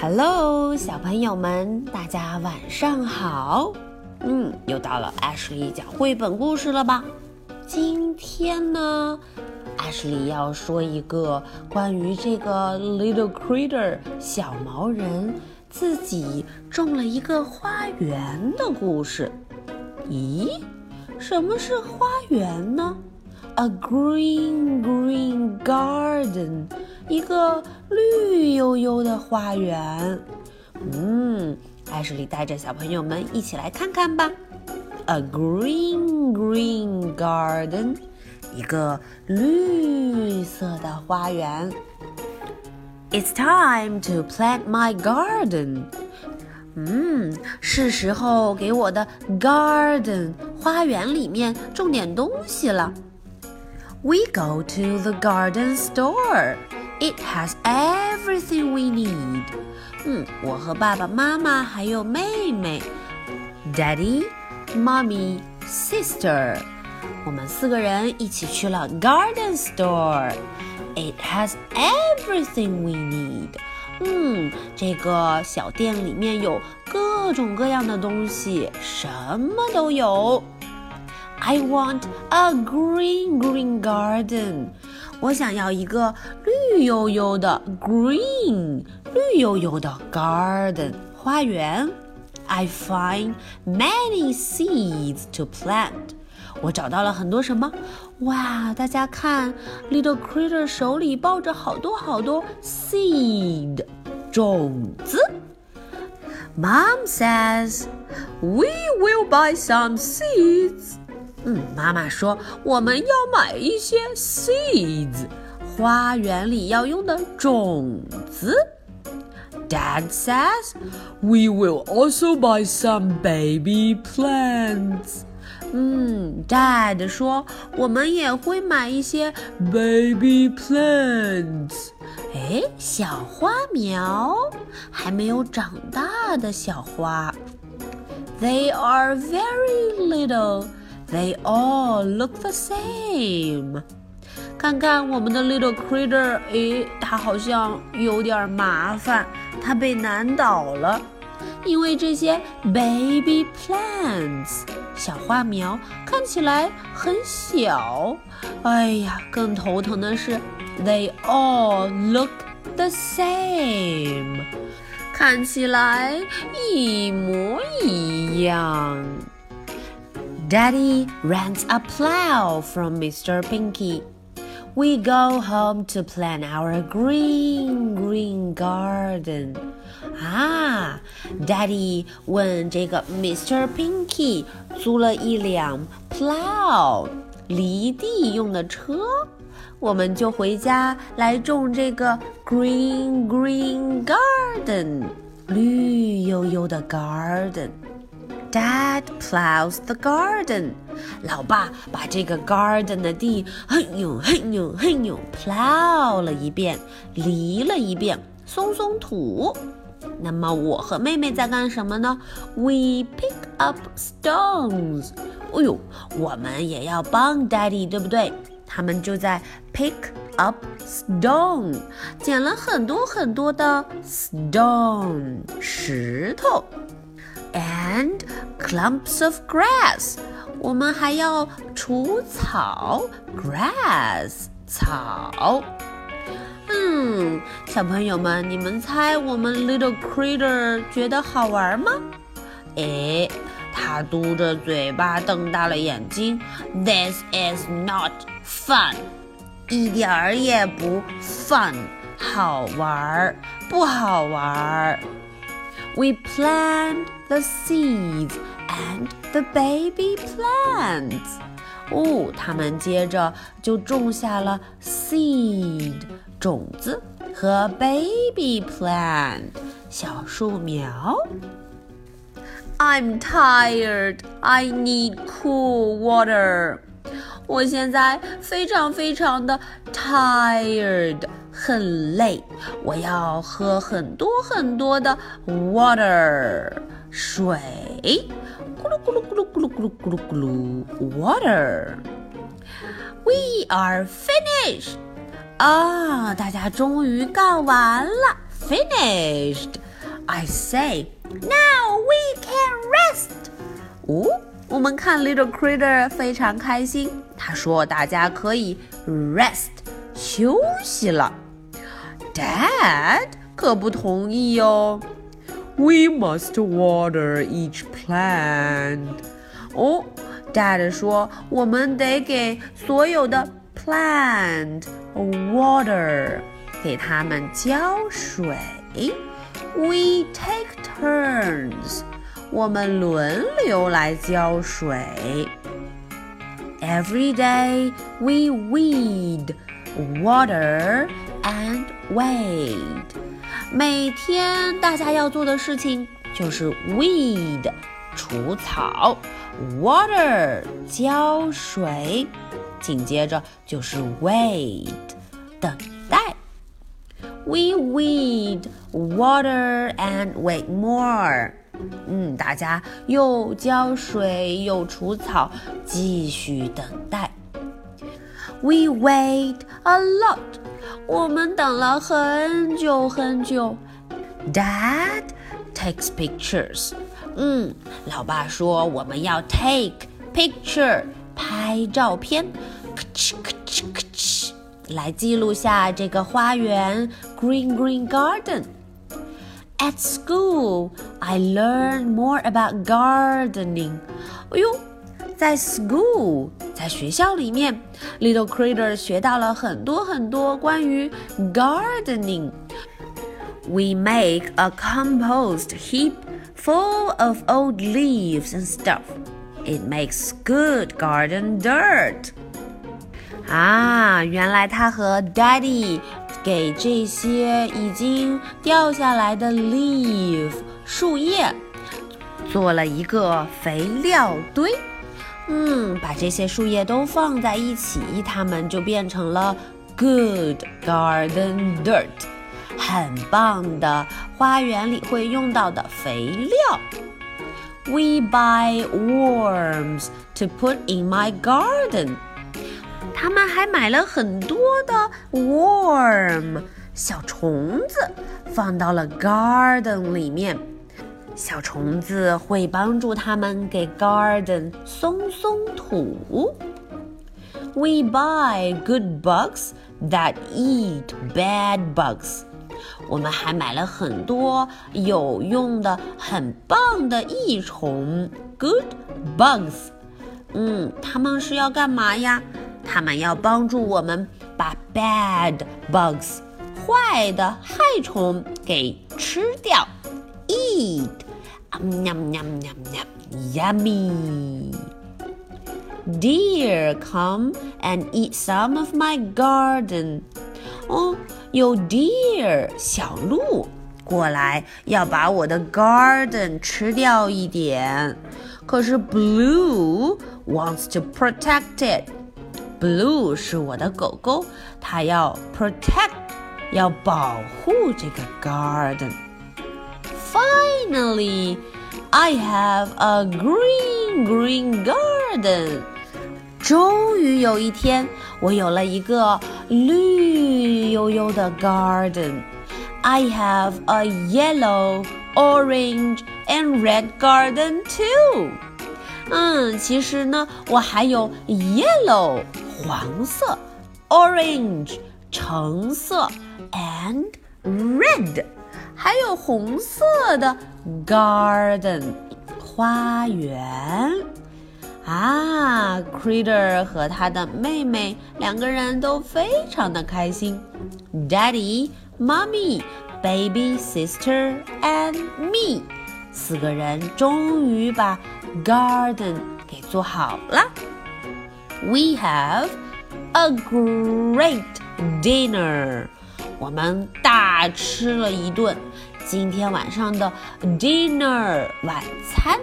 Hello，小朋友们，大家晚上好。嗯，又到了 Ashley 讲绘本故事了吧？今天呢，Ashley 要说一个关于这个 Little Critter 小毛人自己种了一个花园的故事。咦，什么是花园呢？A green green garden，一个绿油油的花园。嗯。艾什莉带着小朋友们一起来看看吧。A green green garden，一个绿色的花园。It's time to plant my garden。嗯，是时候给我的 garden 花园里面种点东西了。We go to the garden store. It has everything we need. 嗯，我和爸爸妈妈还有妹妹，Daddy、Mommy、Sister，我们四个人一起去了 Garden Store。It has everything we need。嗯，这个小店里面有各种各样的东西，什么都有。I want a green green garden。 我想要一个绿油油的 green 绿油油的 garden 花园。I find many seeds to plant。我找到了很多什么？哇！大家看，Little Critter 手里抱着好多好多 seed 种子。Mom says we will buy some seeds。嗯，妈妈说我们要买一些 seeds，花园里要用的种子。Dad says we will also buy some baby plants。嗯，Dad 说我们也会买一些 baby plants。哎，小花苗，还没有长大的小花。They are very little. They all look the same。看看我们的 little critter，诶，它好像有点麻烦，它被难倒了。因为这些 baby plants 小花苗看起来很小。哎呀，更头疼的是，they all look the same，看起来一模一样。Daddy rents a plow from Mr. Pinky. We go home to plant our green, green garden. 啊，Daddy 问这个 Mr. Pinky 租了一辆 plow 犁地用的车，我们就回家来种这个 green, green garden 绿油油的 garden。 Dad plows the garden。老爸把这个 garden 的地嘿呦嘿呦嘿呦 plow 了一遍，犁了一遍，松松土。那么我和妹妹在干什么呢？We pick up stones。哎呦，我们也要帮 Daddy，对不对？他们就在 pick up stone，捡了很多很多的 stone 石头。and clumps of grass。我们还要除草，grass 草。嗯，小朋友们，你们猜我们 little critter 觉得好玩吗？诶，他嘟着嘴巴，瞪大了眼睛。This is not fun，一点儿也不 fun，好玩儿不好玩儿。 We plant the seeds and the baby plants。哦，他们接着就种下了 seed 种子和 baby plant 小树苗。I'm tired. I need cool water. 我现在非常非常的 tired， 很累，我要喝很多很多的 water 水，咕噜咕噜咕噜咕噜咕噜咕噜咕噜 water。We are finished！啊，大家终于干完了，finished。 I say, now we can rest. 哦，我们看 Little Critter 非常开心，他说大家可以 rest 休息了。 Dad 可不同意哦。We must water each plant. 哦，Dad 说我们得给所有的 plant water，给它们浇水。We take turns. 我们轮流来浇水。Every day we weed, water and wait. 每天大家要做的事情就是 weed 除草，water 浇水，紧接着就是 wait 等待。We weed, water and wait more. 嗯，大家又浇水又除草，继续等待。We wait a lot， 我们等了很久很久。Dad takes pictures，嗯，老爸说我们要 take picture，拍照片，咔哧咔哧咔哧，来记录下这个花园，green green garden。At school, I learned more about gardening. 哎呦， 在 school，在学校里面，Little Critter 学到了很多很多关于 gardening。We make a compost heap full of old leaves and stuff. It makes good garden dirt. 啊，原来他和 Daddy 给这些已经掉下来的 leaf 树叶做了一个肥料堆。 嗯，把这些树叶都放在一起，它们就变成了 good garden dirt，很棒的花园里会用到的肥料。We buy worms to put in my garden. 他们还买了很多的 worm 小虫子，放到了 garden 里面。小虫子会帮助他们给 garden 松松土。We buy good bugs that eat bad bugs。我们还买了很多有用的、很棒的益虫，good bugs。嗯，它们是要干嘛呀？它们要帮助我们把 bad bugs 坏的害虫给吃掉，eat，喵喵喵喵，yummy。Deer come and eat some of my garden。哦，有 deer 小鹿过来要把我的 garden 吃掉一点，可是 Blue wants to protect it。Blue 是我的狗狗，它要 protect，要保护这个 garden。 Finally, I have a green green garden。终于有一天，我有了一个绿油油的 garden。I have a yellow, orange, and red garden too。嗯，其实呢，我还有 yellow。黄色，orange 橙色，and red 还有红色的 garden 花园啊，Critter 和他的妹妹两个人都非常的开心，Daddy、Mommy、Baby Sister and me 四个人终于把 garden 给做好了。We have a great dinner. 我们大吃了一顿今天晚上的 dinner 晚餐。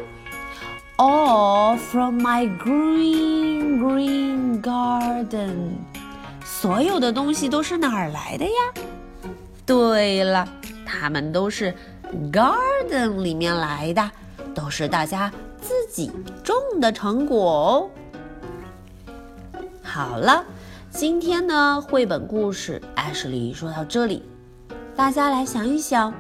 All from my green green garden. 所有的东西都是哪儿来的呀？对了，它们都是 garden 里面来的，都是大家自己种的成果哦。好了，今天呢，绘本故事艾什莉说到这里大家来想一想，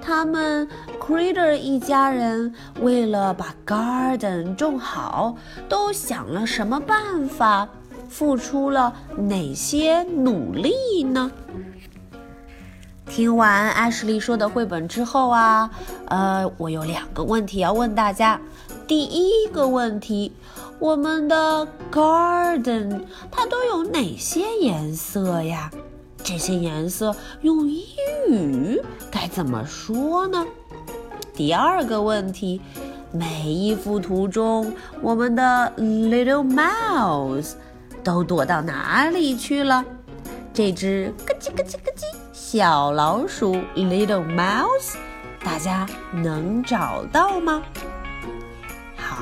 他们 Critter 一家人为了把 garden 种好，都想了什么办法，付出了哪些努力呢？听完艾什莉说的绘本之后啊，呃，我有两个问题要问大家。第一个问题，我们的 garden 它都有哪些颜色呀？这些颜色用英语该怎么说呢？第二个问题，每一幅图中，我们的 little mouse 都躲到哪里去了？这只咯叽咯叽咯叽小老鼠 Little Mouse，大家能找到吗？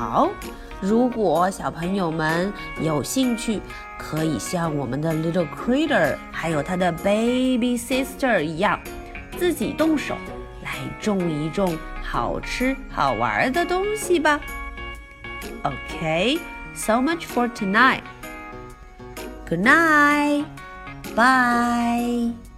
好，如果小朋友们有兴趣，可以像我们的 Little Critter 还有他的 Baby Sister 一样，自己动手来种一种好吃好玩的东西吧。Okay，so much for tonight. Good night. Bye.